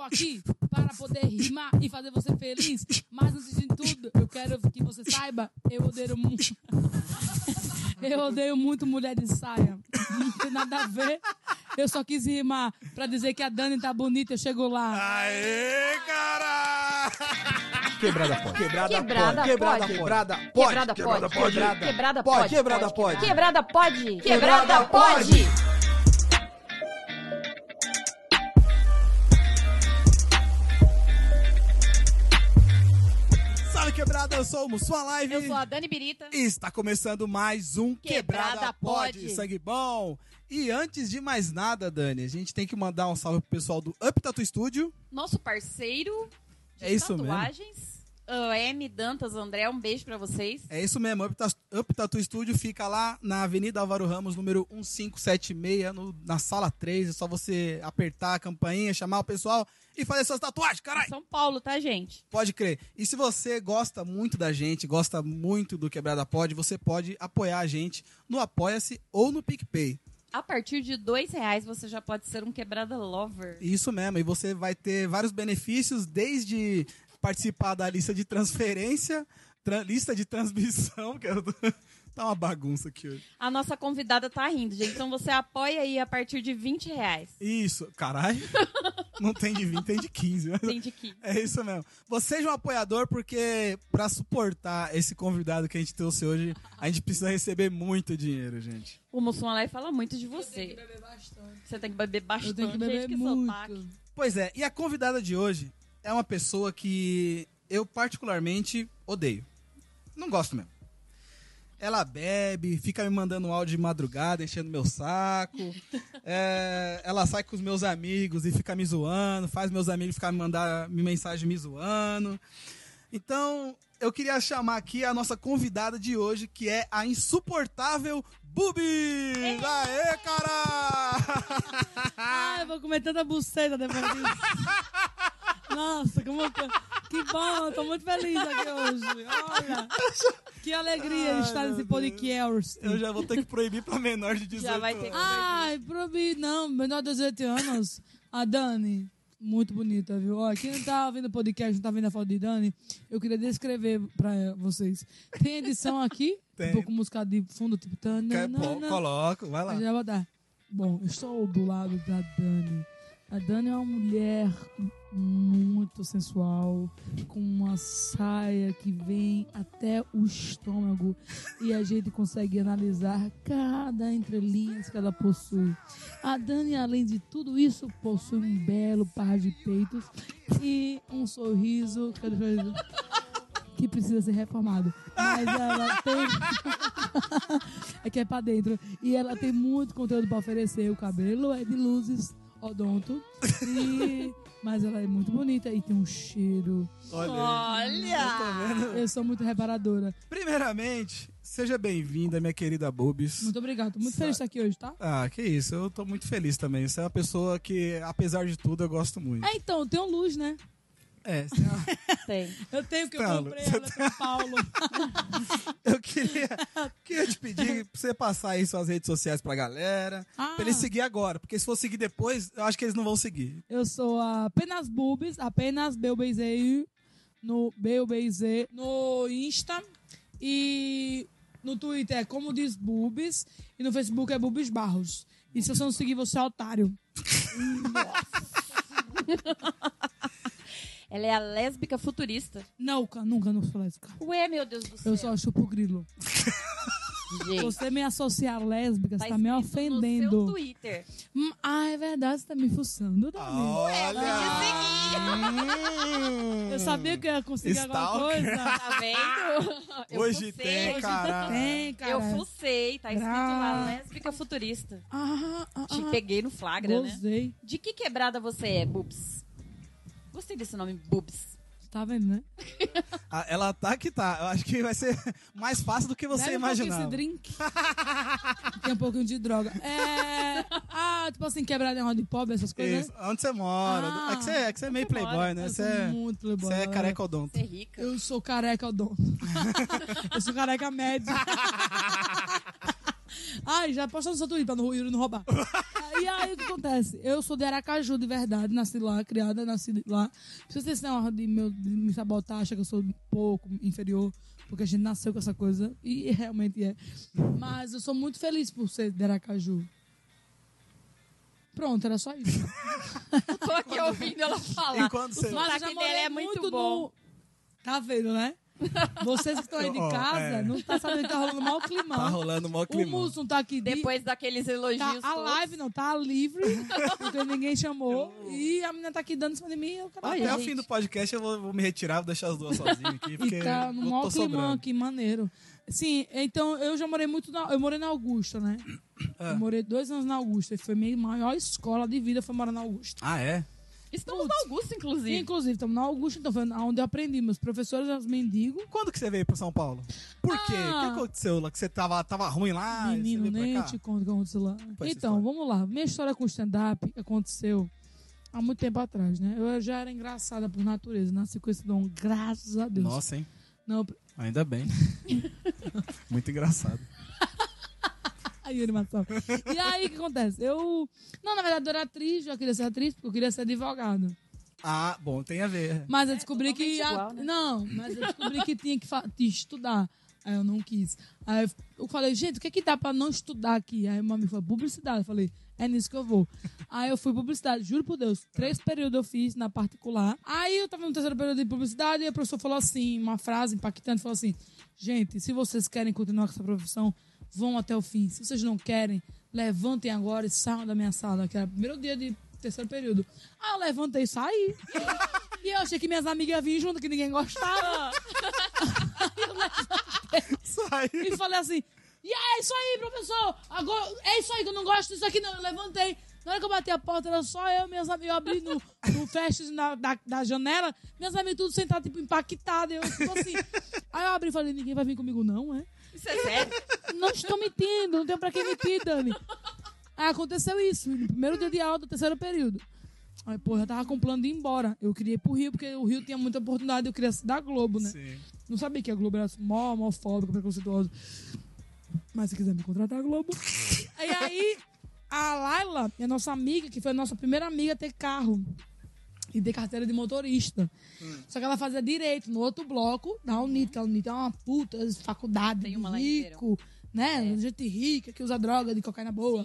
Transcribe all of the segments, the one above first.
estou aqui para poder rimar e fazer você feliz. Mas antes de tudo, eu quero que você saiba, eu odeio muito. Eu odeio muito mulher de saia. Não tem nada a ver. Eu só quis rimar pra dizer que a Dani tá bonita, eu chego lá. Aê, cara! Quebrada pode. Quebrada Quebrada pode. Quebrada pode. pode. Quebrada Quebrada pode. pode. Quebrada Pode, pode. quebrada pode. Quebrada pode. Quebrada pode. O Sua Live. Eu sou a Dani Birita. E está começando mais um Quebrada, Quebrada Pode. Sangue bom. E antes de mais nada, Dani, a gente tem que mandar um salve pro pessoal do Up Tattoo Studio. Nosso parceiro de É isso mesmo. tatuagens. M. Dantas André, um beijo pra vocês. É isso mesmo, Up, Up Tattoo Studio fica lá na Avenida Álvaro Ramos, número 1576, no- na sala 3. É só você apertar a campainha, chamar o pessoal e fazer suas tatuagens, caralho! São Paulo, tá, gente? Pode crer. E se você gosta muito da gente, gosta muito do Quebrada Pod, você pode apoiar a gente no Apoia-se ou no PicPay. A partir de dois reais você já pode ser um quebrada lover. Isso mesmo, e você vai ter vários benefícios, desde participar da lista de transferência, tra- lista de transmissão, que eu... tá uma bagunça aqui hoje. A nossa convidada tá rindo, gente. Então você apoia aí a partir de 20 reais. Isso, caralho. Não tem de 20, tem de 15. mas- Tem de que. É isso mesmo. Você seja um apoiador, porque pra suportar esse convidado que a gente trouxe hoje, a gente precisa receber muito dinheiro, gente. O Mussum fala muito de você. Você tem que beber bastante. Eu tenho que beber gente, que muito. sotaque. Pois é, e a convidada de hoje é uma pessoa que eu particularmente odeio. Não gosto mesmo. Ela bebe, fica me mandando um áudio de madrugada, enchendo meu saco. É, ela sai com os meus amigos e fica me zoando, faz meus amigos ficar me mandar me mensagem me zoando. Então, eu queria chamar aqui a nossa convidada de hoje, que é a insuportável Bubi! Aê, cara! Ah, eu vou comer tanta buceta depois disso. Nossa, como eu tô... que bom, eu tô muito feliz aqui hoje. Olha, que alegria Ai, estar nesse podcast. Eu já vou ter que proibir pra menor de 18 Já vai ter- anos. Ai, proibi, não, menor de 18 anos. A Dani, muito bonita, viu? Ó, quem não tá vendo o podcast, não tá vendo a foto de Dani, eu queria descrever pra vocês. Tem edição aqui, Tem. um pouco música de fundo, tipo... Quer, tananana. coloco, vai lá. Eu já vou dar. Bom, eu estou do lado da Dani. A Dani é uma mulher muito sensual, com uma saia que vem até o estômago e a gente consegue analisar cada entrelinha que ela possui. A Dani, além de tudo isso, possui um belo par de peitos e um sorriso que precisa ser reformado. Mas ela tem. é que é pra dentro. E ela tem muito conteúdo pra oferecer. O cabelo é de luzes odonto. E... Mas ela é muito bonita e tem um cheiro. Olha. Olha! Vendo? Eu sou muito reparadora. Primeiramente, seja bem-vinda, minha querida Bobis. Muito obrigada. Tô muito feliz de estar aqui hoje, tá? Ah, que isso, eu tô muito feliz também. Você é uma pessoa que, apesar de tudo, eu gosto muito. É, então, tem um luz, né? É, é Tem. Eu tenho que eu Paulo, comprei ela São Paulo. eu queria, queria te pedir pra você passar aí suas redes sociais pra galera, Ah. pra eles seguir agora, porque se for seguir depois, eu acho que eles não vão seguir. Eu sou apenas Bubis, apenas Belbezei no Belbezei no Insta e no Twitter é como diz Bubis e no Facebook é Bubis Barros. E se você não seguir, você é otário. Ela é a lésbica futurista. Nunca, nunca não sou lésbica. Ué, meu Deus do céu. Eu só chupo grilo. Gente, Você me associar lésbica, você tá me escrito No seu ofendendo. Twitter. Hum, ah, é verdade, você tá me fuçando, Dani. Olha! Eu sabia que eu ia conseguir alguma Stalker. coisa. Tá vendo? Eu Hoje fucei, tem, hoje cara. Tem, cara. Eu fucei, tá escrito lá, lésbica futurista. Ah, ah, Te ah. peguei no flagra, né? Gozei. De que quebrada você é, Bubs? Gostei desse nome, Bubs. Tá vendo, né? Ah, Ela tá que tá. Eu acho que vai ser mais fácil do que você Bebe um esse drink. Tem um pouquinho de droga. É. Ah, tipo assim, quebrar negócio de pobre, essas coisas. Isso. né? Onde você mora? Ah. é, que você, é que você é meio playboy, mora? né? Eu Você sou é, muito playboy. você é careca odonto. Você é rica. Eu sou careca odonto. eu sou careca médio. Ai, já postou no seu Twitter pra não, Yuri não roubar. Aí, o que acontece? Eu sou de Aracaju, de verdade, nasci lá, criada, nasci lá. Se vocês têm uma de, meu, de me sabotar, achar que eu sou pouco inferior, porque a gente nasceu com essa coisa, e realmente é. Mas eu sou muito feliz por ser de Aracaju. Pronto, era só isso. Tô aqui ouvindo ela falar. Enquanto você- O sotaque já dele é muito, bom. no... Tá vendo, né? Vocês que estão aí de Ó, casa, é. não tá sabendo que tá rolando mal climão. Tá rolando o clima. Musso não tá aqui. de- Depois daqueles elogios Tá, a todos. live não tá livre, porque ninguém chamou. E a menina tá aqui dando em cima de mim. Eu quero Olha, Até o fim do podcast eu vou, vou me retirar, vou deixar as duas sozinhas aqui, porque E tá no tô climão sobrando. aqui, maneiro. Sim, então eu já morei muito na, Eu morei na Augusta, né? Ah. Eu morei dois anos na Augusta. E foi minha maior escola de vida, foi morar na Augusta. Ah, é? Estamos no Augusto, inclusive. Inclusive, estamos na Augusta, então foi onde eu aprendi. Meus professores eram os mendigos. Quando que você veio pra São Paulo? Por quê? Ah. O que aconteceu lá? Que você tava, tava ruim lá? Menino, nem te conto o que aconteceu lá. Então, vamos lá. Minha história com stand-up aconteceu há muito tempo atrás, né? Eu já era engraçada por natureza. Nasci com esse dom, graças a Deus. Nossa, hein? Não, Ainda bem. Muito engraçado. Aí, animação. E aí, o que acontece? Eu. Não, na verdade, eu era atriz, eu queria ser atriz, porque eu queria ser advogada. Ah, bom, tem a ver. Mas eu descobri que. totalmente igual, né? Não, mas eu descobri que tinha que fa- estudar. Aí eu não quis. Aí eu- falei, gente, o que é que dá pra não estudar aqui? Aí uma amiga falou, publicidade. Eu falei, é nisso que eu vou. Aí eu fui publicidade, juro por Deus. Três períodos eu fiz na particular. Aí eu tava no terceiro período de publicidade e o professor falou assim, uma frase impactante, falou assim, gente, se vocês querem continuar com essa profissão, vão até o fim. Se vocês não querem, levantem agora e saiam da minha sala, que era o primeiro dia de terceiro período. Aí eu levantei e saí. E eu achei que minhas amigas vinham junto, que ninguém gostava. Sai. E falei assim: e é isso aí, professor! Agora, é isso aí que eu não gosto disso aqui, não. Eu levantei. Na hora que eu bati a porta, era só eu, minhas amigas, eu abri no, no fest na, da, da janela, minhas amigas tudo sentadas, tipo, impactadas. Eu, tipo assim. Aí eu abri e falei: ninguém vai vir comigo, não, é? Isso é sério? Não estou mentindo, não tenho pra que mentir, Dani. Aí aconteceu isso, no primeiro dia de aula do terceiro período. Aí, pô, eu tava com plano de ir embora. Eu queria ir pro Rio, porque o Rio tinha muita oportunidade, eu queria ser da Globo, né? Sim. Não sabia que a Globo era mó homofóbica, preconceituosa. Mas se quiser me contratar, Globo. e aí, a Laila, é nossa amiga, que foi a nossa primeira amiga a ter carro. E ter carteira de motorista. Só que ela fazia direito no outro bloco da Unit, que a Unit é uma puta faculdade Tem de uma rico, né? Gente rica que usa droga de cocaína boa.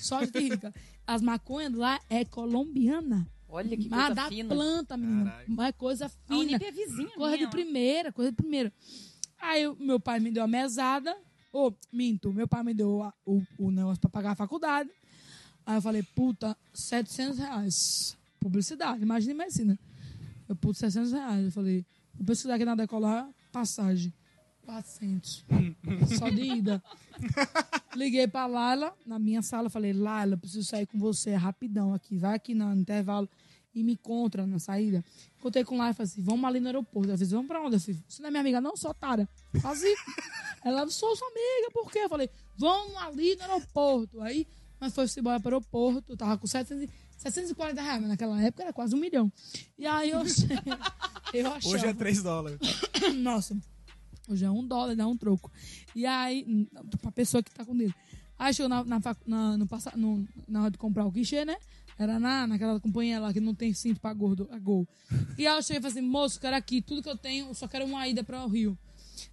Só gente rica. As maconhas lá é colombiana. Olha que Mas coisa da fina. planta, menina. Caralho. Mas é coisa A fina. Unip é vizinha Coisa de minha, ó. primeira, coisa de primeira. Aí meu pai me deu a mesada. Ô, minto, meu pai me deu a- o, o negócio pra pagar a faculdade. Aí eu falei, puta, 700 reais. Publicidade, imagina medicina. Eu, puta, 700 reais. Eu falei, vou pesquisar aqui na decolar, passagem. 400. Só de ida. Liguei pra Laila, na minha sala, falei, Laila, preciso sair com você rapidão aqui. Vai aqui no intervalo e me encontra na saída. Contei com Laila e falei assim, vamos ali no aeroporto. Ela disse, vamos pra onde? Eu falei, você não é minha amiga não, sou otária. Assim. Ela, sou sua amiga, por quê? Eu falei, vamos ali no aeroporto. Aí, nós fomos embora pro aeroporto, tava com 700, e- 740 reais, mas naquela época era quase um milhão. E aí eu, eu achava... Hoje é 3 dólares. Nossa, hoje é um dólar, dá um troco. E aí, pra pessoa que tá com dele. Aí chegou na, na, na, no, no- na hora de comprar o guichê, né? Era na, naquela companhia lá que não tem cinto pra gordo, a Gol. E aí eu cheguei e falei assim, moço, quero aqui, tudo que eu tenho, eu só quero uma ida para o Rio.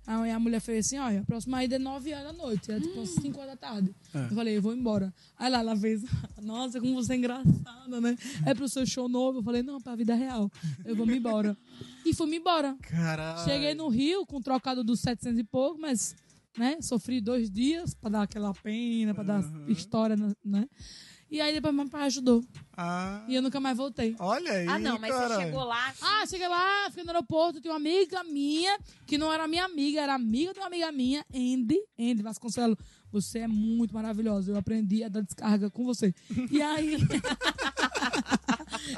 Aí a mulher fez assim, olha, a próxima ida é 9 horas da noite, era tipo 5 horas da tarde. Eu falei, eu vou embora. Aí lá ela fez, nossa, como você é engraçada, né? É pro seu show novo. Eu falei, não, pra vida real. Eu vou me embora. E fui-me embora. Caralho. Cheguei no Rio com trocado dos 700 e pouco, mas, né, sofri dois dias pra dar aquela pena, pra dar história, né? E aí depois meu pai ajudou. Ah, E eu nunca mais voltei. olha aí, Ah, não, mas cara. você chegou lá. assim, Ah, cheguei lá, fiquei no aeroporto, tinha uma amiga minha, que não era minha amiga, era amiga de uma amiga minha, Andy, Andy Vasconcelos. Você é muito maravilhosa, eu aprendi a dar descarga com você. E aí...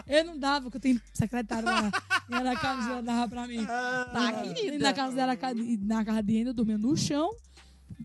eu não dava, porque eu tenho secretário lá. E ela, casa, ela dava pra mim. Tá, E querida. na casa dela, na casa de Andy, eu dormia no chão,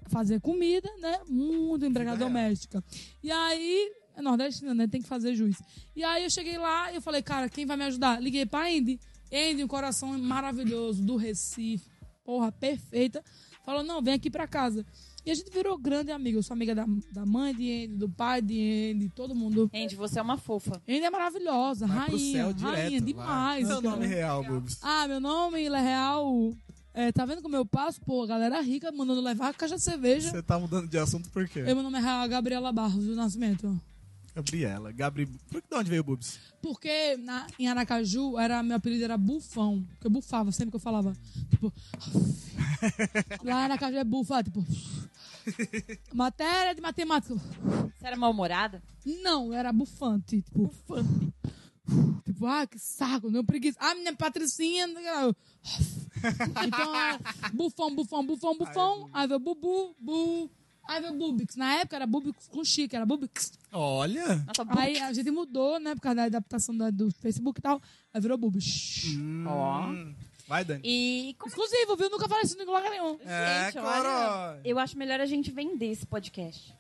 fazia comida, né? Muito empregada doméstica. E aí, é nordestina, né? Tem que fazer juiz. E aí eu cheguei lá e eu falei, cara, quem vai me ajudar? Liguei pra Andy. Andy, um coração maravilhoso do Recife. Porra, perfeita. Falou, não, vem aqui pra casa. E a gente virou grande amigo. Eu sou amiga da, da mãe de Andy, do pai de Andy, todo mundo. Andy, você é uma fofa. Andy é maravilhosa, Vai pro rainha, céu direto. rainha, demais. Seu nome real, Bubs. Ah, meu nome é real. É, tá vendo como eu passo? Pô, a galera rica mandando levar a caixa de cerveja. Você tá mudando de assunto por quê? Eu, meu nome é real Gabriela Barros do Nascimento. Gabriela. Gabri... Por que de onde veio o Bubs? Porque na, em Aracaju, era, meu apelido era Bufão. Porque eu bufava sempre que eu falava. Tipo. lá em Aracaju é bufa, tipo. Matéria de matemática. Você era mal-humorada? Não, era bufante. Tipo, bufante. Tipo, ah, que saco, não preguiça. Ah, minha patricinha. Então, é bufão, bufão, bufão, bufão. Aí veio bubu, bu. Aí veio bubix. Na época era bubix com chique, era bubix. Olha. Nossa, Aí a gente mudou, né, por causa da adaptação da- do Facebook e tal. Aí virou bubix. Ó. Hum. Vai, Dani. E como Exclusivo, viu? Nunca falei isso em lugar nenhum. É, Gente, claro. olha, eu acho melhor a gente vender esse podcast.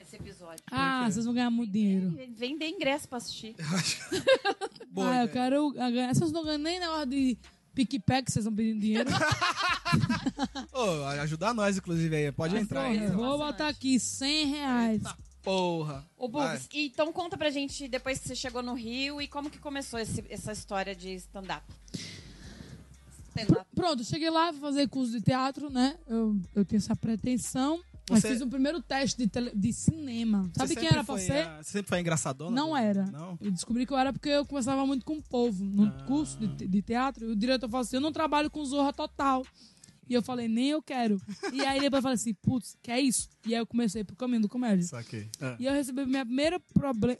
Esse episódio. Ah, vocês vão ganhar muito dinheiro. Vender ingresso pra assistir. Boa ah, eu ideia. quero ganhar. Vocês não ganham nem na hora de pique-pack, vocês estão pedindo dinheiro. Ô, ajudar nós, inclusive, aí. Pode entrar aí. Porra, vou botar aqui 100 reais. Porra. Ô, Vai. Bugs, então conta pra gente depois que você chegou no Rio e como que começou esse- essa história de stand-up. Pronto, cheguei lá, fui fazer curso de teatro, né? Eu, eu tinha essa pretensão. Mas Você- fiz o primeiro teste de, tele- de cinema. Sabe Você quem era pra foi, ser? ah, Você sempre foi engraçadona? Não era. Não? Eu descobri que eu era porque eu conversava muito com o povo no Ah. curso de, de teatro. E o diretor falou assim: Eu não trabalho com Zorra Total. E eu falei: Nem eu quero. E aí depois eu falei assim: Putz, que é isso? E aí eu comecei pro caminho do comédia. Saquei. Ah. E eu recebi minha primeira,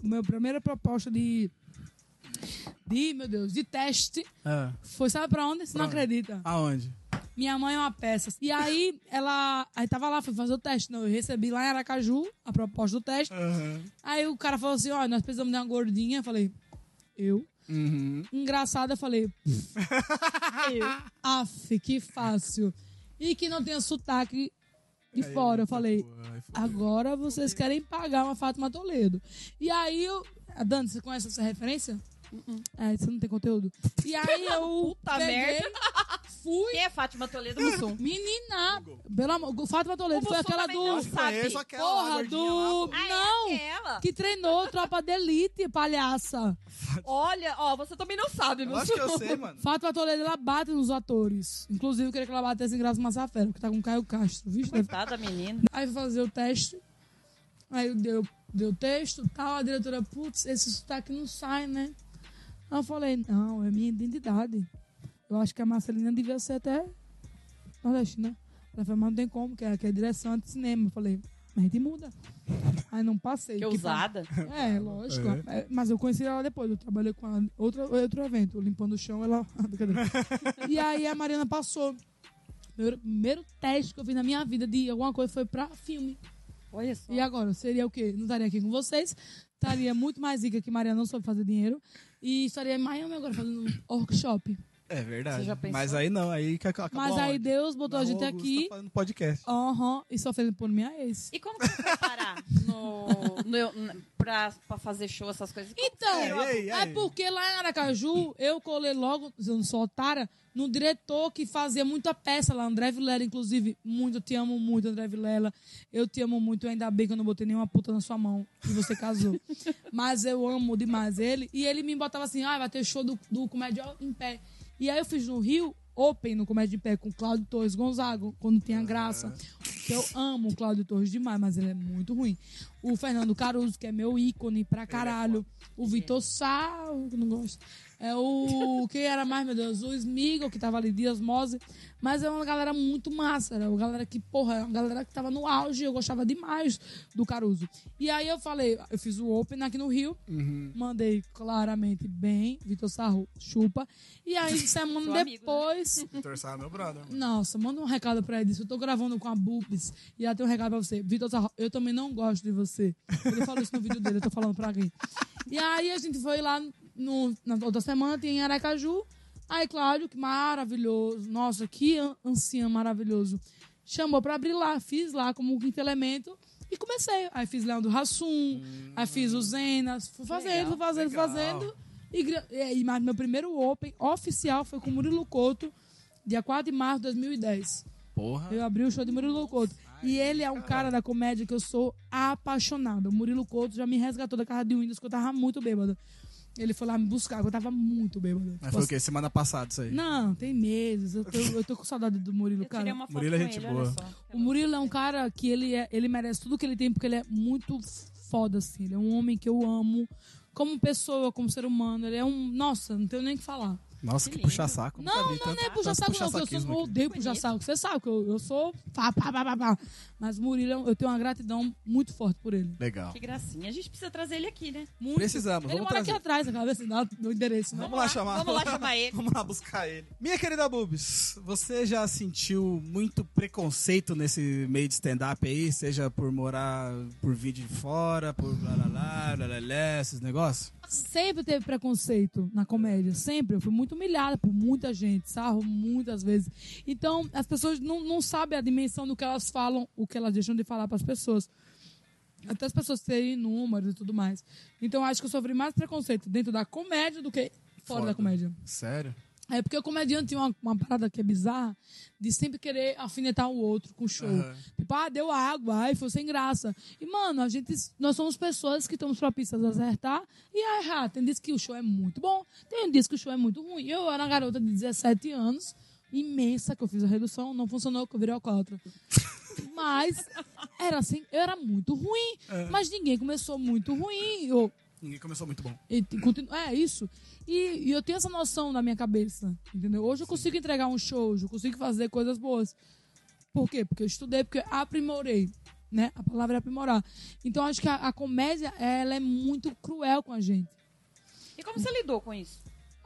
minha primeira proposta de. De, meu Deus, de teste. Ah. Foi, sabe pra onde? Você não Pra onde? acredita. Aonde? Minha mãe é uma peça. E aí, ela. Aí tava lá, fui fazer o teste. Não, eu recebi lá em Aracaju a proposta do teste. Aham. Aí o cara falou assim: ó, nós precisamos de uma gordinha. Eu falei, eu? Uhum. Engraçado, eu falei, eu. Aff, que fácil. E que não tenha sotaque de fora. Eu falei, fodeu. agora vocês querem pagar uma Fátima Toledo. E aí eu. Dani, você conhece essa referência? É, você não tem conteúdo. E aí eu. Puta peguei, merda. Fui. Quem é Fátima Toledo Mussum? Menina! Pelo amor. Fátima Toledo O foi aquela do. não sabe. Aquela Porra, do. lá. Ah, não! é? Que treinou Tropa de Elite, palhaça. Olha, ó, você também não sabe, Eu acho que eu sei, mano. Fátima Toledo, ela bate nos atores. Inclusive, eu queria que ela batesse em Graça Massafera, que tá com Caio Castro, viu? Coitada, menina. Aí fui fazer o teste. Aí deu, deu o texto tal. A diretora, putz, esse sotaque não sai, né? Aí eu falei, não, é minha identidade. Eu acho que a Marcelina devia ser até nordestina. Ela falou, mas não tem como, que é, que é direção de cinema. Eu falei, mas a gente muda. Aí não passei. Que porque ousada. é, lógico. É, Mas eu conheci ela depois. Eu trabalhei com ela em outro, outro evento, limpando o chão, ela. Brincadeira. e aí a Mariana passou. Meu primeiro teste que eu fiz na minha vida de alguma coisa foi pra filme. Olha só. E agora, seria o quê? Não estaria aqui com vocês. Estaria muito mais rica que Mariana não soube fazer dinheiro. E estaria em Miami agora fazendo um workshop. É verdade. Você já pensou? Mas aí não, aí que acabou Mas aí? Deus botou Na a gente Augusta aqui. fazendo podcast. Aham. e sofrendo por minha ex. E como que você parar no, no, pra, pra fazer show, essas coisas? Então, É, aí, é aí? porque lá em Aracaju, eu colei logo, eu não sou otária, no diretor que fazia muita peça lá, André Vilela, inclusive, muito, eu te amo muito, André Vilela. Eu te amo muito, ainda bem que eu não botei nenhuma puta na sua mão e você casou. Mas eu amo demais ele. E ele me botava assim, ah, vai ter show do, do Comédia em Pé. E aí eu fiz no Rio, Open no Comédia em Pé, com Cláudio Torres Gonzaga, quando tinha graça. Que eu amo o Cláudio Torres demais, mas ele é muito ruim. O Fernando Caruso, que é meu ícone pra caralho. O Vitor Sá, que não gosto. É o. Quem era mais, meu Deus? O Smigol, que tava ali, Dias Mose. Mas é uma galera muito massa. Era uma galera que, porra, é uma galera que tava no auge. Eu gostava demais do Caruso. E aí eu falei, eu fiz o Open aqui no Rio. Uhum. Mandei claramente bem. Vitor Sarro, chupa. E aí, semana Seu amigo, né? depois. Torçar meu brother. mano. Nossa, manda um recado pra ele. Eu tô gravando com a Bubis e ela tem um recado pra você. Vitor Sarro, eu também não gosto de você. Ele falou isso no vídeo dele, eu tô falando pra alguém. E aí a gente foi lá no, na outra semana, tem em Aracaju. Aí, Cláudio, que maravilhoso. Nossa, que an- ancião maravilhoso. Chamou pra abrir lá. Fiz lá como quinto elemento. E comecei. Aí fiz Leandro Hassum, aí fiz o Zenas. Fui fazendo, legal, fui fazendo, legal. fazendo. E, e, mas meu primeiro Open oficial foi com o Murilo Couto, dia 4 de março de 2010. Porra. Eu abri o show de Murilo Couto. E ele é um cara da comédia que eu sou apaixonada. O Murilo Couto já me resgatou da casa de Windows, que eu tava muito bêbada. Ele foi lá me buscar, que eu tava muito bêbada. Mas foi o quê? Semana passada isso aí. Não, tem meses. Eu tô, eu tô com saudade do Murilo, Eu cara. tirei uma foto Murilo é gente ele, boa. O Murilo é um cara que ele, é, ele merece tudo que ele tem, porque ele é muito foda, assim. Ele é um homem que eu amo. Como pessoa, como ser humano. Ele é um. Nossa, não tenho nem o que falar. Nossa, Que que, puxa lindo. saco. Não, não, não é puxa saco, não. Eu, sou, eu odeio puxar Bonito. saco. Você sabe que eu, eu sou. Pá, pá, pá, pá, pá. Mas o Murilo, é eu tenho uma gratidão muito forte por ele. Legal. Que gracinha. A gente precisa trazer ele aqui, né? Muito. Precisamos, Ele vamos mora trazer. aqui atrás, na cabeça do endereço, né? Vamos lá chamar. Vamos lá chamar ele. Vamos lá buscar ele. Minha querida Bubs, você já sentiu muito preconceito nesse meio de stand-up aí? Seja por morar, por vir de fora, por blá blá blá, blá, blá, blá, esses negócios? Sempre teve preconceito na comédia, sempre. Eu fui muito humilhada por muita gente, sarro muitas vezes. Então, as pessoas não, não sabem a dimensão do que elas falam, o que elas deixam de falar para as pessoas. Até as pessoas terem números e tudo mais. Então, acho que eu sofri mais preconceito dentro da comédia do que fora, Fora. da comédia. Sério? É porque o comediante tem uma, uma parada que é bizarra de sempre querer alfinetar o outro com o show. Aham. Tipo, ah, deu água, ai, foi sem graça. E, mano, a gente, nós somos pessoas que estamos propícias a acertar e a errar. Tem dias que o show é muito bom, tem dias que o show é muito ruim. Eu era uma garota de 17 anos, imensa, que eu fiz a redução, não funcionou, que eu virei alcoólatra. Mas era assim, eu era muito ruim. Mas ninguém começou muito ruim. Eu, Ninguém começou muito bom. e continu- É isso. E, e eu tenho essa noção na minha cabeça, entendeu? Hoje eu consigo entregar um show, hoje eu consigo fazer coisas boas. Por quê? Porque eu estudei, porque eu aprimorei, né? A palavra é aprimorar. Então acho que a, a comédia, ela é muito cruel com a gente. E como você lidou com isso?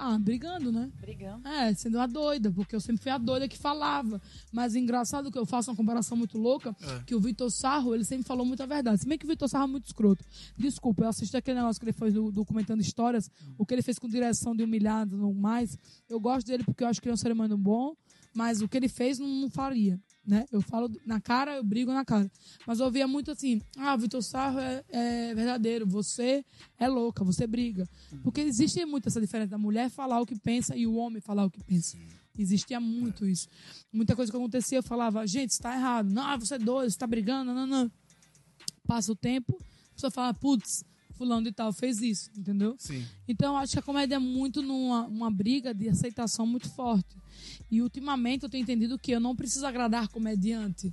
Ah, brigando, né? Brigando. É, sendo a doida, porque eu sempre fui a doida que falava. Mas engraçado que eu faço uma comparação muito louca, É. que o Vitor Sarro, ele sempre falou muita verdade. Se bem que o Vitor Sarro é muito escroto. Desculpa, eu assisti aquele negócio que ele fez do, do Comentando Histórias, o que ele fez com direção de humilhado no mais. Eu gosto dele porque eu acho que ele é um ser humano bom, mas o que ele fez não, não faria. Né? Eu falo na cara, eu brigo na cara. Mas eu ouvia muito assim: ah, Vitor Sarro é, é verdadeiro, você é louca, você briga. Porque existe muito essa diferença da mulher falar o que pensa e o homem falar o que pensa. Existia muito isso. Muita coisa que acontecia, eu falava, gente, isso tá errado. Não, você é doido, você tá brigando, não, não. Passa o tempo, a pessoa fala, putz, fulano de tal fez isso, entendeu? Sim. Então, acho que a comédia é muito numa uma briga de aceitação muito forte. E ultimamente eu tenho entendido que eu não preciso agradar comediante.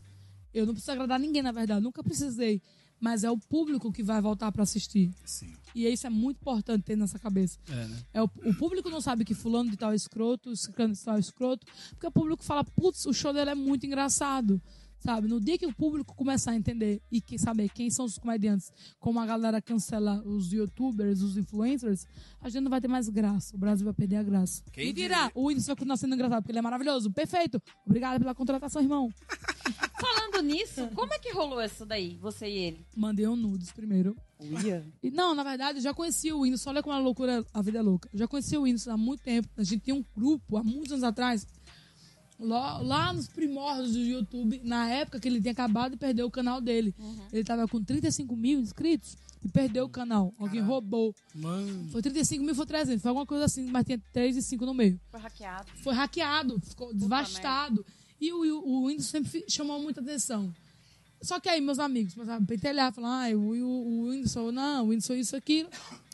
Eu não preciso agradar ninguém, na verdade. Nunca precisei. Mas é o público que vai voltar para assistir. Sim. E isso é muito importante ter nessa cabeça. É, né? É, o, o público não sabe que fulano de tal é escroto, ciclano de tal é escroto, porque o público fala, putz, o show dele é muito engraçado. Sabe? No dia que o público começar a entender e que saber quem são os comediantes, como a galera cancela os youtubers, os influencers, a gente não vai ter mais graça. O Brasil vai perder a graça. Quem Mentira! diria? O Whindersson vai continuar sendo engraçado, porque ele é maravilhoso. Perfeito! Obrigada pela contratação, irmão. Falando nisso, como é que rolou isso daí, você e ele? Mandei um nudes primeiro. E, não, na verdade, eu já conhecia o Whindersson. Olha como a loucura, a vida é louca. Eu já conhecia o Whindersson há muito tempo. A gente tinha um grupo, há muitos anos atrás, lá, lá nos primórdios do YouTube, na época que ele tinha acabado de perder o canal dele. Ele tava com 35 mil inscritos e perdeu o canal. Alguém roubou. Mano. Foi 35 mil, foi 300. Foi alguma coisa assim, mas tinha 3 e 5 no meio. Foi hackeado. Foi hackeado, ficou devastado. E o, o, o Whindersson sempre chamou muita atenção. Só que aí, meus amigos começaram a pentelhar, falar, ah, o, o, o Whindersson, não, o Whindersson isso, aquilo.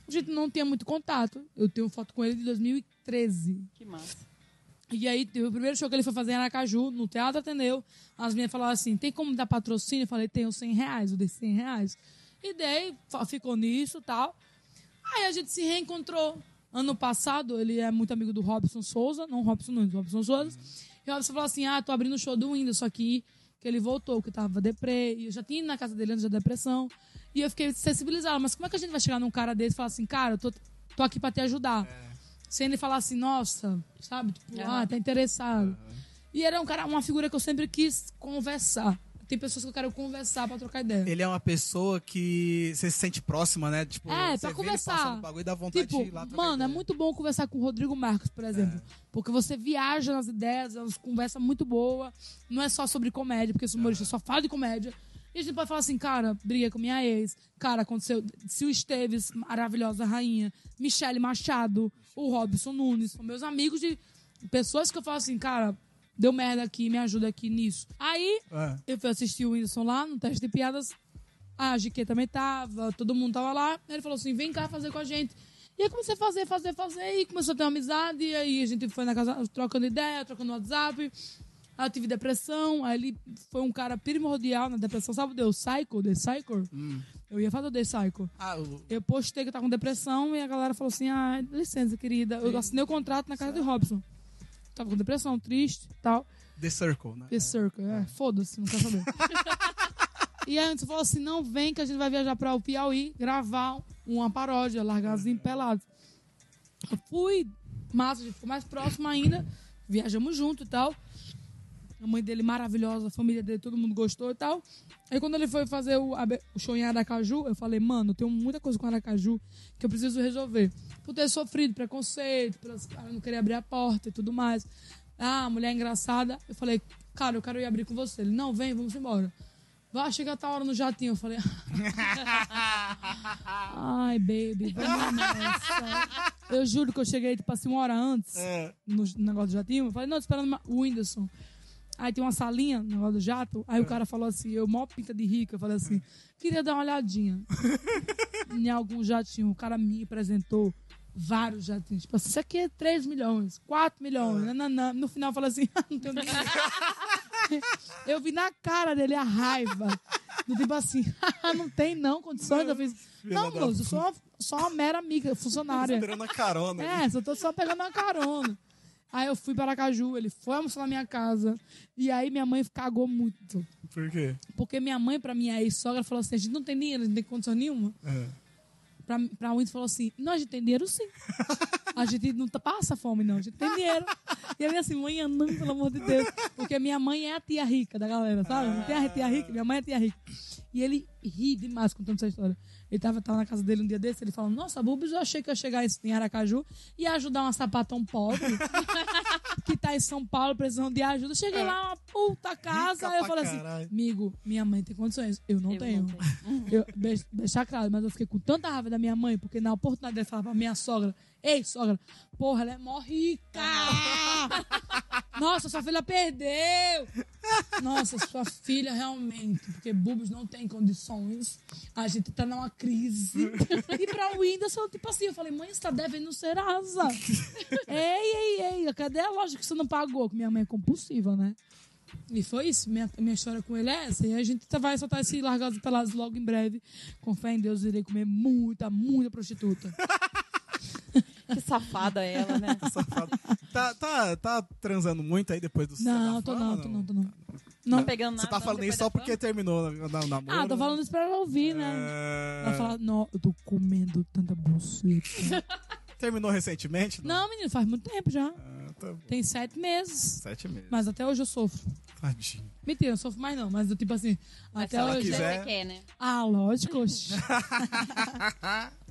A gente não tinha muito contato. Eu tenho foto com ele de 2013. Que massa. E aí, o primeiro show que ele foi fazer em Aracaju, no Teatro Ateneu. As meninas falaram assim, tem como dar patrocínio? Eu falei, tenho 100 reais, eu dei 100 reais. E fa- ficou nisso tal. Aí a gente se reencontrou. Ano passado, ele é muito amigo do Robson Souza, não Robson Nunes, Robson Souza. E o Robson falou assim, ah, tô abrindo o show do Whindersson aqui, que ele voltou, que tava deprê. E eu já tinha ido na casa dele antes da depressão. E eu fiquei sensibilizada. Mas como é que a gente vai chegar num cara desse e falar assim, cara, eu tô, tô aqui pra te ajudar? Sem ele falar assim, nossa, sabe? Tipo, ah, tá interessado. E era um cara, uma figura que eu sempre quis conversar. Tem pessoas que eu quero conversar pra trocar ideia. Ele é uma pessoa que você se sente próxima, né? Tipo, É, você pra conversar. bagulho e dá vontade Tipo, de ir lá trocar mano, é ideia. muito bom conversar com o Rodrigo Marcos, por exemplo. Porque você viaja nas ideias, é uma conversa muito boa. Não é só sobre comédia, porque esse humorista só fala de comédia. E a gente pode falar assim, cara, briga com minha ex. Cara, aconteceu. Sil Esteves, maravilhosa rainha. Michele Machado, o Robson Nunes. São meus amigos de pessoas que eu falo assim, cara, deu merda aqui, me ajuda aqui nisso. Aí, É. eu fui assistir o Whindersson lá no teste de piadas. A GQ também tava, todo mundo tava lá. Ele falou assim: vem cá fazer com a gente. E aí comecei a fazer, fazer, fazer. E começou a ter uma amizade. E aí a gente foi na casa trocando ideia, trocando WhatsApp. Aí eu tive depressão. Aí ele foi um cara primordial na depressão. Sabe o The Cycle? The Cycle? Eu ia fazer o The Cycle. Ah, o- Eu postei que eu tava com depressão e a galera falou assim: ah, licença, querida. Eu assinei o contrato na casa de Robson. Tava com depressão, triste e tal. The Circle, né? The Circle, é. Foda-se, não quero saber. e aí a gente falou assim: não, vem que a gente vai viajar para o Piauí gravar uma paródia, largazinho pelado. Eu fui, massa, a gente ficou mais próximo ainda, viajamos junto e tal. A mãe dele maravilhosa, a família dele, todo mundo gostou e tal. Aí quando ele foi fazer o, o show em Aracaju, eu falei, mano, eu tenho muita coisa com Aracaju que eu preciso resolver. Por ter sofrido preconceito, caras não querer abrir a porta e tudo mais. Ah, mulher engraçada. Eu falei, cara, eu quero ir abrir com você. Ele, não, vem, vamos embora. Vai, chega a tal hora no jatinho. Eu falei, ai, baby, vamos nessa. Eu juro que eu cheguei, tipo assim, uma hora antes É. no negócio do jatinho. Eu falei, não, tô esperando o Whindersson. Aí tem uma salinha no negócio do jato. Aí o cara falou assim, eu mó pinta de rica. Eu falei assim, queria dar uma olhadinha em algum jatinho. O cara me apresentou vários jatinhos. Tipo assim, isso aqui é 3 milhões, 4 milhões. nananã. No final eu falei assim, não tenho dinheiro. Eu vi na cara dele a raiva. Do tipo assim, não tem não condições. Eu fiz, não, moço, eu sou uma, só uma mera amiga, funcionária. Esperando a carona. né? É, só tô só pegando uma carona. Aí eu fui para Aracaju, ele foi almoçar na minha casa. E aí minha mãe cagou muito. Por quê? Porque minha mãe, pra minha ex-sogra, falou assim: a gente não tem dinheiro, a gente não tem condição nenhuma. É. Pra, pra falou assim: não, a gente tem dinheiro sim. A gente não tá- passa fome, não, a gente tem dinheiro. E eu assim: mãe, não, pelo amor de Deus. Porque minha mãe é a tia rica da galera, sabe? Não tem a tia rica, minha mãe é a tia rica. E ele ri demais contando essa história. Ele tava, tava na casa dele um dia desse, ele falou: Nossa, Bubis, eu achei que eu ia chegar em Aracaju e ia ajudar uma sapatão pobre que tá em São Paulo precisando de ajuda. Cheguei lá, uma puta casa. Aí eu falei assim: caralho. Amigo, minha mãe tem condições. Eu não Eu tenho. não tenho. Eu, deixar claro, mas eu fiquei com tanta raiva da minha mãe, porque na oportunidade dele falar pra minha sogra: Ei, sogra, porra, ela é mó rica! Nossa, sua filha perdeu! Nossa, sua filha realmente, porque Bubos não tem condições. A gente tá numa crise. E pra Whindersson, tipo assim, eu falei, mãe, você tá devendo no Serasa. ei, ei, ei, cadê a loja que você não pagou? Que minha mãe é compulsiva, né? E foi isso. Minha, minha história com ele é essa. E a gente tá- vai soltar esse Largados e Pelados logo em breve. Com fé em Deus, irei comer muita, muita prostituta. Que safada ela, né? Safado. tá, tá, tá transando muito aí depois do Não, tô não, tô não, tô não. Não. Pegando Você nada. tá falando isso só porque terminou o na- namoro? Ah, tô falando isso pra ela ouvir, né? É... Ela fala, não, eu tô comendo tanta buceta. Terminou recentemente? não, menino, faz muito tempo já. Ah, tá bom. Tem sete meses. Sete meses. Mas até hoje eu sofro. Tadinho. Mentira, eu sofro mais não. Mas eu, tipo assim, Mas até se ela hoje. quiser- Você quer, né? Ah, lógico.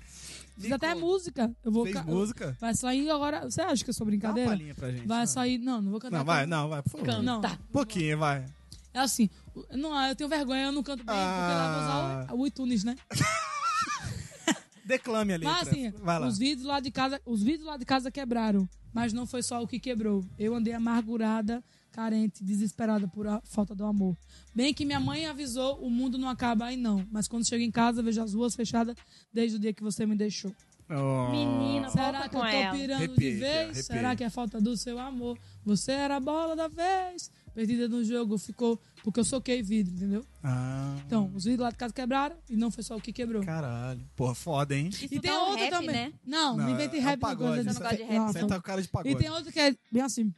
Fiz até música. Eu vou Fez ca- música? Vai sair agora. Você acha que é só Dá uma brincadeira? palhinha pra gente. Vai não. sair. Não, não vou cantar. Não, vai, não, vai, por favor. Canta. Não. Um pouquinho, vai. É assim. Não, eu tenho vergonha, eu não canto bem, porque lá eu vou usar o, iTunes, né? Declame ali. Mas assim, vai lá. os vídeos lá de casa, os vídeos lá de casa quebraram, mas não foi só o que quebrou. Eu andei amargurada, carente, desesperada por a falta do amor. Bem que minha mãe avisou, o mundo não acaba aí não, mas quando chego em casa vejo as ruas fechadas desde o dia que você me deixou. Oh. Menina, Será que eu tô ela. pirando Arrepiei de vez? arrepiei. Será que é falta do seu amor? Você era a bola da vez. Perdida no jogo, ficou porque eu soquei vidro, entendeu? Ah, Então, os vidros lá de casa quebraram e não foi só o que quebrou. caralho. Porra, foda, hein? Isso E tem não é um outra rap, também. né? Não, Não, não inventa é rap. pagode. não, Você não gosta de rap? Você tá com cara de pagode. E tem outro que é bem assim.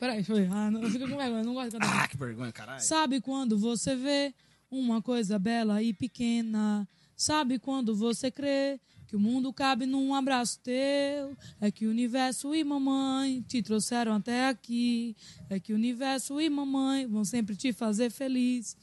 Peraí, ver. Ah, não, eu fico com vergonha, não gosto de cantar. Ah, que vergonha, caralho. Sabe quando você vê uma coisa bela e pequena? Sabe quando você crê que o mundo cabe num abraço teu? É que o universo e mamãe te trouxeram até aqui. É que o universo e mamãe vão sempre te fazer feliz.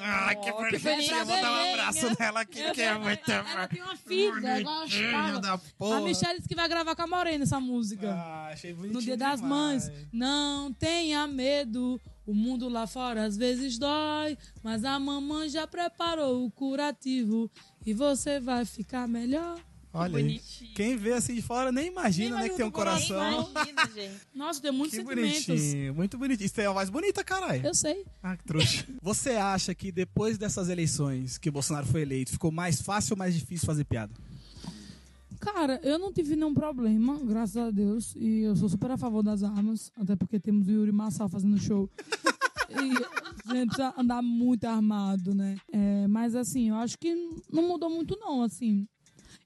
Ah, que que bonitinha. Vou dar um bonitinha. abraço nela aqui, que é muito... Ela tem uma filha, igual da porra. A Michelle disse que vai gravar com a Morena essa música. Ah, achei bonitinho no Dia das demais. Mães. Não tenha medo, o mundo lá fora às vezes dói, mas a mamãe já preparou o curativo e você vai ficar melhor. Olha bonitinho. Quem vê assim de fora nem imagina, Nem né, que tem um coração. Imagina, gente. Nossa, tem muitos Que sentimentos. bonitinho, muito bonitinho. Isso tem a voz bonita, caralho. Eu sei. Ah, que trouxa. Você acha que depois dessas eleições que o Bolsonaro foi eleito, ficou mais fácil ou mais difícil fazer piada? Cara, eu não tive nenhum problema, graças a Deus. E eu sou super a favor das armas, até porque temos o Yuri Massal fazendo show. e a gente precisa andar muito armado, né? É, mas assim, eu acho que não mudou muito, não, assim.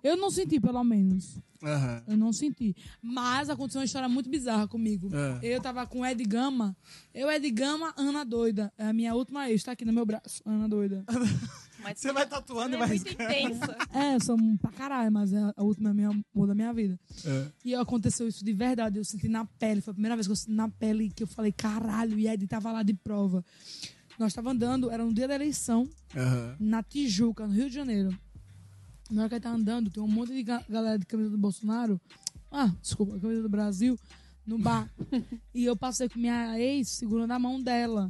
Eu não senti, pelo menos. Aham. Eu não senti. Mas aconteceu uma história muito bizarra comigo. É. Eu tava com o Ed Gama. Eu, Ed Gama, Ana Doida. É a minha última ex, tá aqui no meu braço. Ana Doida. Mas Você vai tatuando e ela é vai muito intensa. É, eu sou um pra caralho, mas é a última minha, amor da minha vida. É. E aconteceu isso de verdade. Eu senti na pele. Foi a primeira vez que eu senti na pele que eu falei, caralho, e Ed tava lá de prova. Nós tava andando, era no dia da eleição, Aham. na Tijuca, no Rio de Janeiro. Na hora que ele tá andando, tem um monte de ga- galera de camisa do Bolsonaro. Ah, desculpa, camisa do Brasil, no bar. e eu passei com minha ex segurando a mão dela.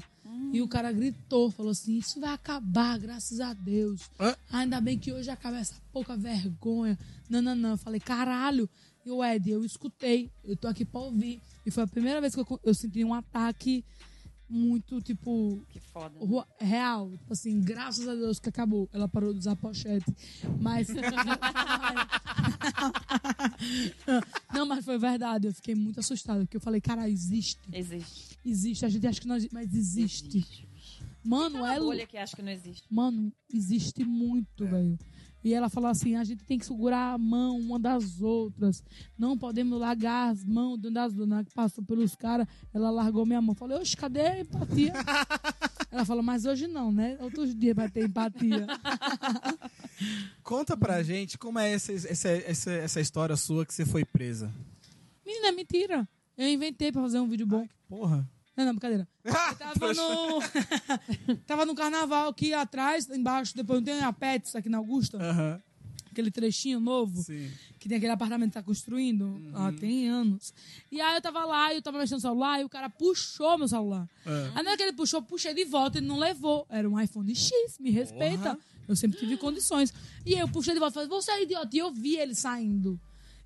E o cara gritou, falou assim: Isso vai acabar, graças a Deus. Hã? Ainda bem que hoje acaba essa pouca vergonha. Não, não, não. Eu falei: Caralho. E o Ed, eu escutei, eu tô aqui pra ouvir. E foi a primeira vez que eu, eu senti um ataque muito, tipo, Que foda. Rua- real, tipo assim, graças a Deus que acabou. Ela parou de usar pochete. Mas. não, mas foi verdade. Eu fiquei muito assustada, porque eu falei, cara, existe. Existe. Existe. A gente acha que não existe, mas existe. Mano, Uma é. bolha que acho que não existe. Mano, existe muito, velho. E ela falou assim: a gente tem que segurar a mão uma das outras. Não podemos largar as mãos de uma das duas. Na que passou pelos caras, ela largou minha mão. Falei, oxe, cadê a empatia? ela falou, mas hoje não, né? Outros dias vai ter empatia. Conta pra gente como é essa, essa, essa, essa história sua que você foi presa. Menina, é mentira. Eu inventei pra fazer um vídeo bom. Porra. Não, não, brincadeira. Eu tava no. tava no carnaval aqui atrás, embaixo, depois não tem a Pets aqui na Augusta, Aham. aquele trechinho novo. Sim. que tem aquele apartamento que tá construindo há tem anos. E aí eu tava lá, e eu tava mexendo no celular, e o cara puxou meu celular. É. Aí na hora que ele puxou, puxei de volta, ele não levou. Era um iPhone X, me respeita. Eu sempre tive condições. E eu puxei de volta, falei, você é idiota. E eu vi ele saindo.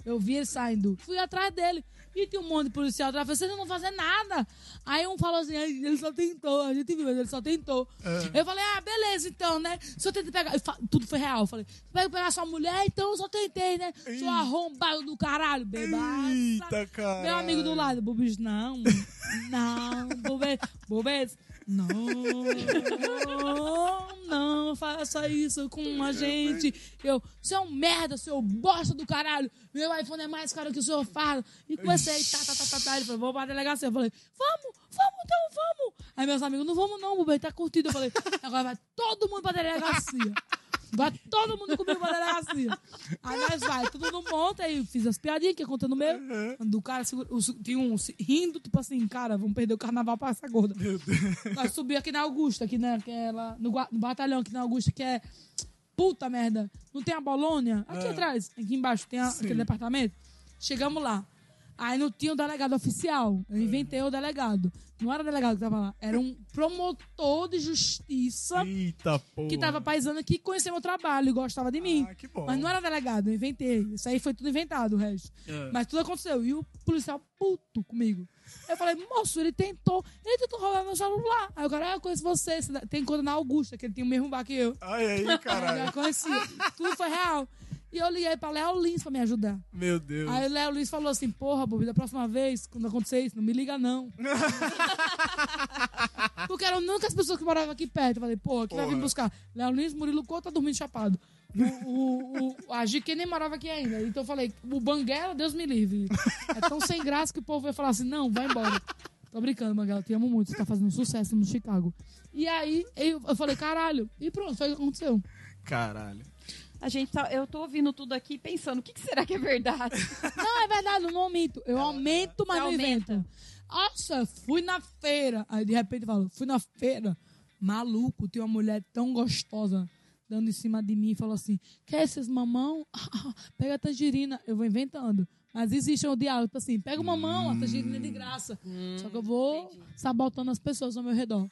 Eu vi ele saindo. Fui atrás dele. E tinha um monte de policial atrás. Eu falei, vocês não vão fazer nada. Aí um falou assim, "Ai, ele só tentou. A gente viu, mas ele só tentou. Eu falei, ah, beleza, então, né? Se eu tentei pegar... eu fa- Tudo foi real. Eu falei, vai pegar sua mulher? Então eu só tentei, né? Sou arrombado do caralho, bebaça. Eita, cara. Meu amigo do lado, Bobês, não. Não, Bobês. Bobês, não. Não faça isso com a gente. Eu, você é um merda, seu bosta do caralho. Meu iPhone é mais caro que o seu fardo. E comecei, tá, tá, tá, tá, tá. Ele falou, vou pra delegacia. Eu falei, vamos, vamos, então vamos. Aí meus amigos, não vamos não, Bobês, tá curtido. Eu falei, agora vai todo mundo pra delegacia. Vai todo mundo comigo pra delegacia. Aí nós vai, tudo no monte, aí eu fiz as piadinhas que ia contando no meu. Do cara segura, o, tinha um rindo, tipo assim, cara, vamos perder o carnaval pra essa gorda. Nós subimos aqui na Augusta, aqui, né? Que é lá, no, no batalhão aqui na Augusta, que é. Puta merda. Não tem a Bolônia? Aqui Ah. atrás, aqui embaixo, tem a- aquele departamento. Chegamos lá. Aí não tinha o delegado oficial. Eu inventei o delegado. Não era o delegado que tava lá. Era um promotor de justiça Eita, porra. que tava paisando que conhecia meu trabalho e gostava de mim. Ah, que bom. Mas não era delegado, eu inventei. Isso aí foi tudo inventado, o resto. É. Mas tudo aconteceu. E o policial puto comigo. Eu falei, moço, ele tentou. Ele tentou roubar meu celular. Aí o cara, ah, eu conheço você. você tem conta na Augusta, que ele tinha o mesmo bar que eu. Ai, aí, Eu caralho. conhecia. Tudo foi real. E eu liguei pra Léo Lins pra me ajudar. Meu Deus. Aí o Léo Lins falou assim, porra, Bobi, da próxima vez, quando acontecer isso, não me liga não. Porque eram únicas pessoas que moravam aqui perto. Eu falei, porra, quem vai vir buscar? Léo Lins, Murilo Couto tá dormindo chapado. O, o, o, a GQ nem morava aqui ainda. Então eu falei, o Banguela, Deus me livre. É tão sem graça que o povo vai falar assim, não, vai embora. Tô brincando, Banguela, te amo muito. Você tá fazendo sucesso no Chicago. E aí, eu, eu falei, caralho. E pronto, foi o que aconteceu. Caralho. A gente tá, eu tô ouvindo tudo aqui pensando, o que, que será que é verdade? Não, é verdade, eu não aumento. Eu aumento, mas não aumenta. invento. Nossa, fui na feira. Aí de repente eu falo, fui na feira. Maluco, tem uma mulher tão gostosa dando em cima de mim e falou assim: quer esses mamão? pega a tangerina. Eu vou inventando. Mas existe um diálogo, tipo assim, pega o mamão, a tangerina é de graça. Só que eu vou entendi. sabotando as pessoas ao meu redor.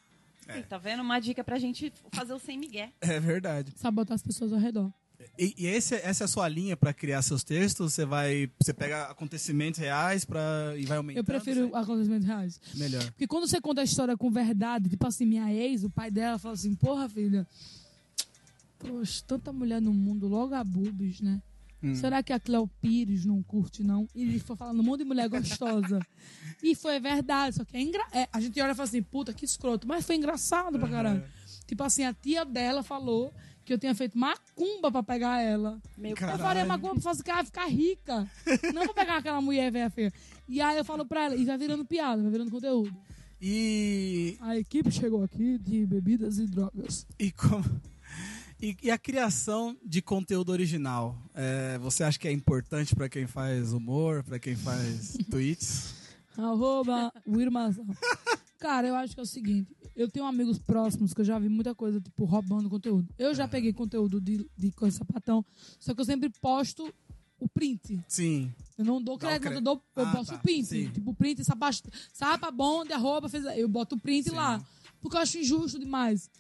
Ih, Tá vendo? Uma dica pra gente fazer o sem migué. É verdade. Sabotar as pessoas ao redor. E, e esse, essa é a sua linha pra criar seus textos? Você vai. Você pega acontecimentos reais pra, e vai aumentando? Eu prefiro acontecimentos reais. Melhor. Porque quando você conta a história com verdade, tipo assim, minha ex, o pai dela fala assim, porra, filha, poxa, tanta mulher no mundo, logo a Bubis, né? Hum. Será que a Cleo Pires não curte, não? E ele foi falando um monte de mulher gostosa. e foi verdade, só que é, engra... é A gente olha e fala assim, puta, que escroto. Mas foi engraçado pra caralho. Tipo assim, a tia dela falou que eu tinha feito macumba pra pegar ela. Meu Caralho. Eu falei macumba pra fazer que ela ficar rica. não pra pegar aquela mulher velha feia. E aí eu falo pra ela, e vai virando piada, vai virando conteúdo. E, A equipe chegou aqui de bebidas e drogas. e, como, e, e a criação de conteúdo original? É, você acha que é importante pra quem faz humor, pra quem faz tweets? Arroba Wirmazão. Cara, eu acho que é o seguinte. Eu tenho amigos próximos que eu já vi muita coisa, tipo, roubando conteúdo. Eu já peguei conteúdo de, de coisa sapatão, só que eu sempre posto o print. Sim. Eu não dou crédito, cre- eu, dou, eu Ah, boto tá. o print. Sim. Tipo, print, sapa, sapa bonde, arroba, fez, eu boto o print Sim. lá. Porque eu acho injusto demais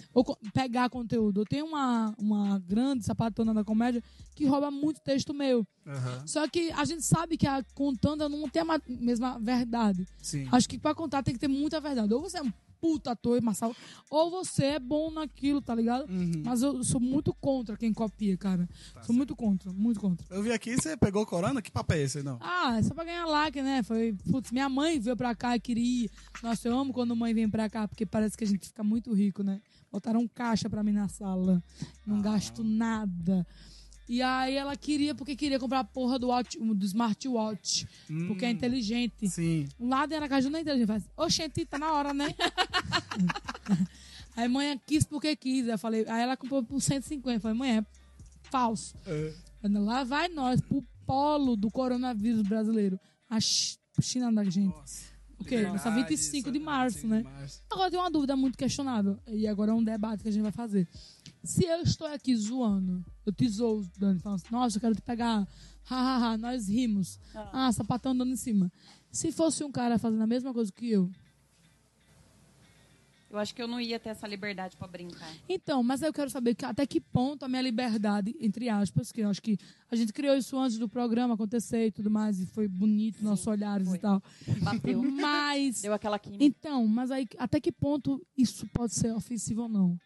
pegar conteúdo. Eu tenho uma, uma grande sapatona da comédia que rouba muito texto meu. Aham. Só que a gente sabe que a contando não tem a ma- mesma verdade. Sim. Acho que pra contar tem que ter muita verdade. Ou você é um puta ator, Marçal, ou você é bom naquilo, tá ligado? Uhum. Mas eu sou muito contra quem copia, cara. sou muito contra, muito contra. Eu vi aqui, você pegou corona? Que papo é esse, não? Ah, é só pra ganhar like, né? Foi, putz, minha mãe veio pra cá e queria. Nossa, eu amo quando mãe vem pra cá, porque parece que a gente fica muito rico, né? Botaram um caixa pra mim na sala. Não gasto nada. E aí ela queria, porque queria comprar a porra do, watch, do smartwatch. Porque é inteligente. Sim. Lá de Aracaju não é inteligente. Faz, oxente, tá na hora, né? aí mãe quis porque quis. Eu falei, aí ela comprou por 150. Eu falei, mãe, é falso. É. Lá vai nós, pro polo do coronavírus brasileiro. A Ch- China da gente. O quê? Nossa, 25 de março, né? Agora tem uma dúvida muito questionável. E agora é um debate que a gente vai fazer. Se eu estou aqui zoando, eu te zoo, Dani, falando assim, nossa, eu quero te pegar. Ha, ha, ha, nós rimos. Ah, sapatão dando em cima. Se fosse um cara fazendo a mesma coisa que eu. Eu acho que eu não ia ter essa liberdade pra brincar. Então, mas eu quero saber que- até que ponto a minha liberdade, entre aspas, que eu acho que a gente criou isso antes do programa acontecer e tudo mais, e foi bonito, nossos olhares foi. e tal. Bateu. Mas. Deu aquela química. Então, mas aí até que ponto isso pode ser ofensivo ou não?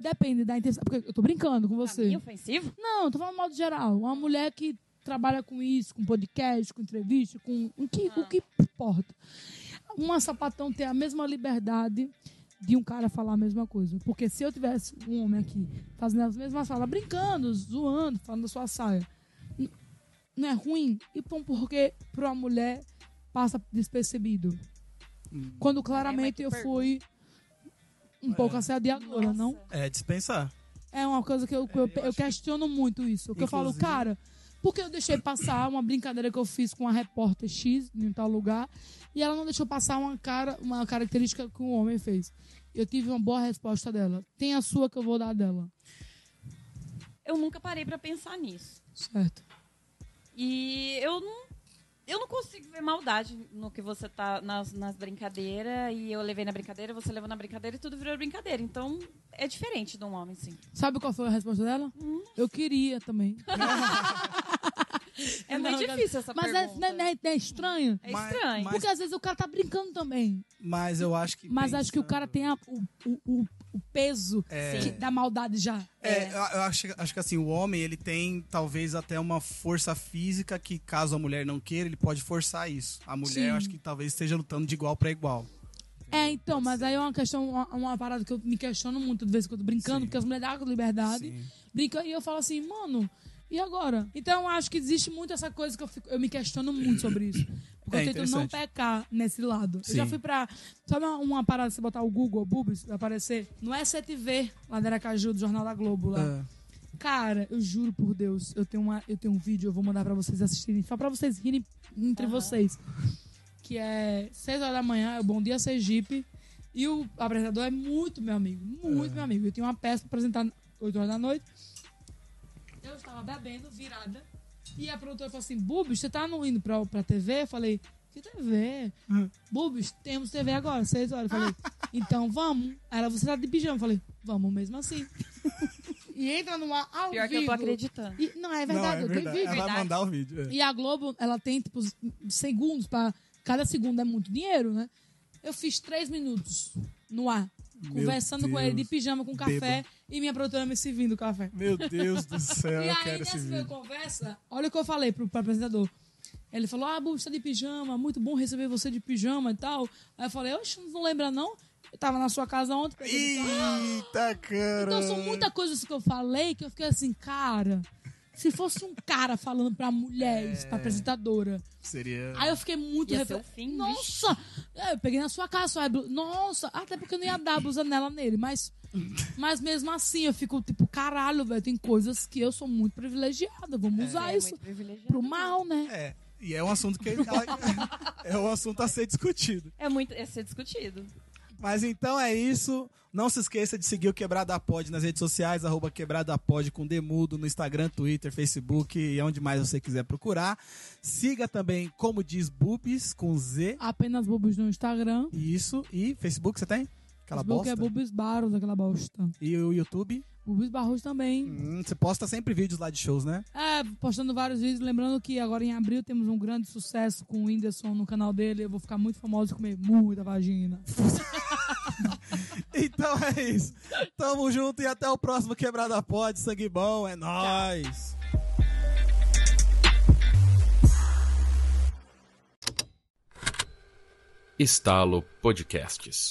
Depende da intenção. Porque eu tô brincando com Pra você. mim, ofensivo? Não, tô falando de modo geral. Uma mulher que trabalha com isso, com podcast, com entrevista, com o que, o que importa. Uma sapatão ter a mesma liberdade de um cara falar a mesma coisa. Porque se eu tivesse um homem aqui fazendo as mesmas falas, brincando, zoando, falando da sua saia, não é ruim? E pô, porque pra uma mulher passa despercebido. Quando claramente eu fui um pouco assediadora, não? É dispensar. É uma coisa que eu, que eu, eu questiono muito isso. Que eu falo, cara, por que eu deixei passar uma brincadeira que eu fiz com uma repórter X em tal lugar e ela não deixou passar uma, cara, uma característica que um homem fez? Eu tive uma boa resposta dela. Tem a sua que eu vou dar dela. Eu nunca parei pra pensar nisso. Certo. E eu não, eu não consigo ver maldade no que você tá nas, nas brincadeiras. E eu levei na brincadeira, você levou na brincadeira e tudo virou brincadeira. Então é diferente de um homem, sim. Sabe qual foi a resposta dela? Eu queria também. É muito difícil essa Mas é, pergunta. não é- é- é estranho? É Mas- estranho. mas- Porque às vezes o cara tá brincando também. Mas eu acho que. Mas acho que o pensando- cara tem a- o, o, o, o peso É. que- da maldade já. É, eu, eu acho, acho que assim, o homem, ele tem talvez até uma força física que, caso a mulher não queira, ele pode forçar isso. A mulher, Sim. eu acho que talvez esteja lutando de igual pra igual. É, então, mas aí é uma questão, uma, uma parada que eu me questiono muito de vez em quando brincando, Sim. porque as mulheres dão liberdade, Sim. brincando, e eu falo assim, mano, e agora? Então eu acho que existe muito essa coisa que eu, fico- eu me questiono muito sobre isso. Porque É eu tento não pecar nesse lado. Eu já Sim. fui pra. Sabe uma, uma parada, você botar o Google, Bubis, vai aparecer? No STV, lá da Aracaju, do Jornal da Globo lá. É. Cara, eu juro por Deus, eu tenho, uma, eu tenho um vídeo, eu vou mandar pra vocês assistirem, só pra vocês rirem entre vocês. Que é 6 horas da manhã, é o Bom Dia Sergipe. E o apresentador é muito meu amigo, muito meu amigo. Eu tinha uma peça pra apresentar 8 horas da noite. Eu estava bebendo, virada. E a produtora falou assim: Bubis, você tá não indo pra, pra TV? Eu falei: Que TV? Bubis, temos TV agora, 6 horas. Eu falei: Então vamos. Aí ela, você tá de pijama? Eu falei: Vamos mesmo assim. e entra no ar ao Pior que vivo. eu tô acreditando. E- não, é Não, verdade, é eu verdade. tenho vídeo. Ela vai mandar o vídeo. é. E a Globo, ela tem, tipo, segundos pra. Cada segundo é muito dinheiro, né? Eu fiz três minutos no ar, Conversando com Deus. ele de pijama com café Bêbado. e minha produtora me servindo café. Meu Deus do céu, e eu aí, quero esse nessa vídeo. conversa, olha o que eu falei pro, pro apresentador. Ele falou: Ah, Bu, você tá de pijama, muito bom receber você de pijama e tal. Aí eu falei: Oxe, não lembra não? Eu tava na sua casa ontem. Eita, cara. Então são muita coisa assim que eu falei que eu fiquei assim, cara. Se fosse um cara falando pra mulheres, pra apresentadora. Seria... Aí eu fiquei muito Ia o fim, Nossa! É, eu peguei na sua casa, sua blu- Nossa! Até porque eu não ia dar a blusa nela nele, mas. Mas mesmo assim, eu fico tipo, caralho, velho. Tem coisas que eu sou muito privilegiada. Vamos usar É isso muito privilegiado. pro mal, né? É, e é um assunto que é um assunto a ser discutido. É muito. É ser discutido. Mas então é isso. Não se esqueça de seguir o Quebrada Pod nas redes sociais, arroba Quebrada Pod com Demudo, no Instagram, Twitter, Facebook e onde mais você quiser procurar. Siga também, como diz Bubis, com Z. Apenas bobos no Instagram. Isso. E Facebook você tem? Aquela Facebook bosta. é bobos barros, aquela bosta. E o YouTube? Bobos barros também. Hum, você posta sempre vídeos lá de shows, né? É, postando vários vídeos. Lembrando que agora em abril temos um grande sucesso com o Whindersson no canal dele. Eu vou ficar muito famoso e comer muita vagina. Então é isso. Tamo junto e até o próximo Quebrada Pod. Sangue bom, é nóis. Estalo Podcasts.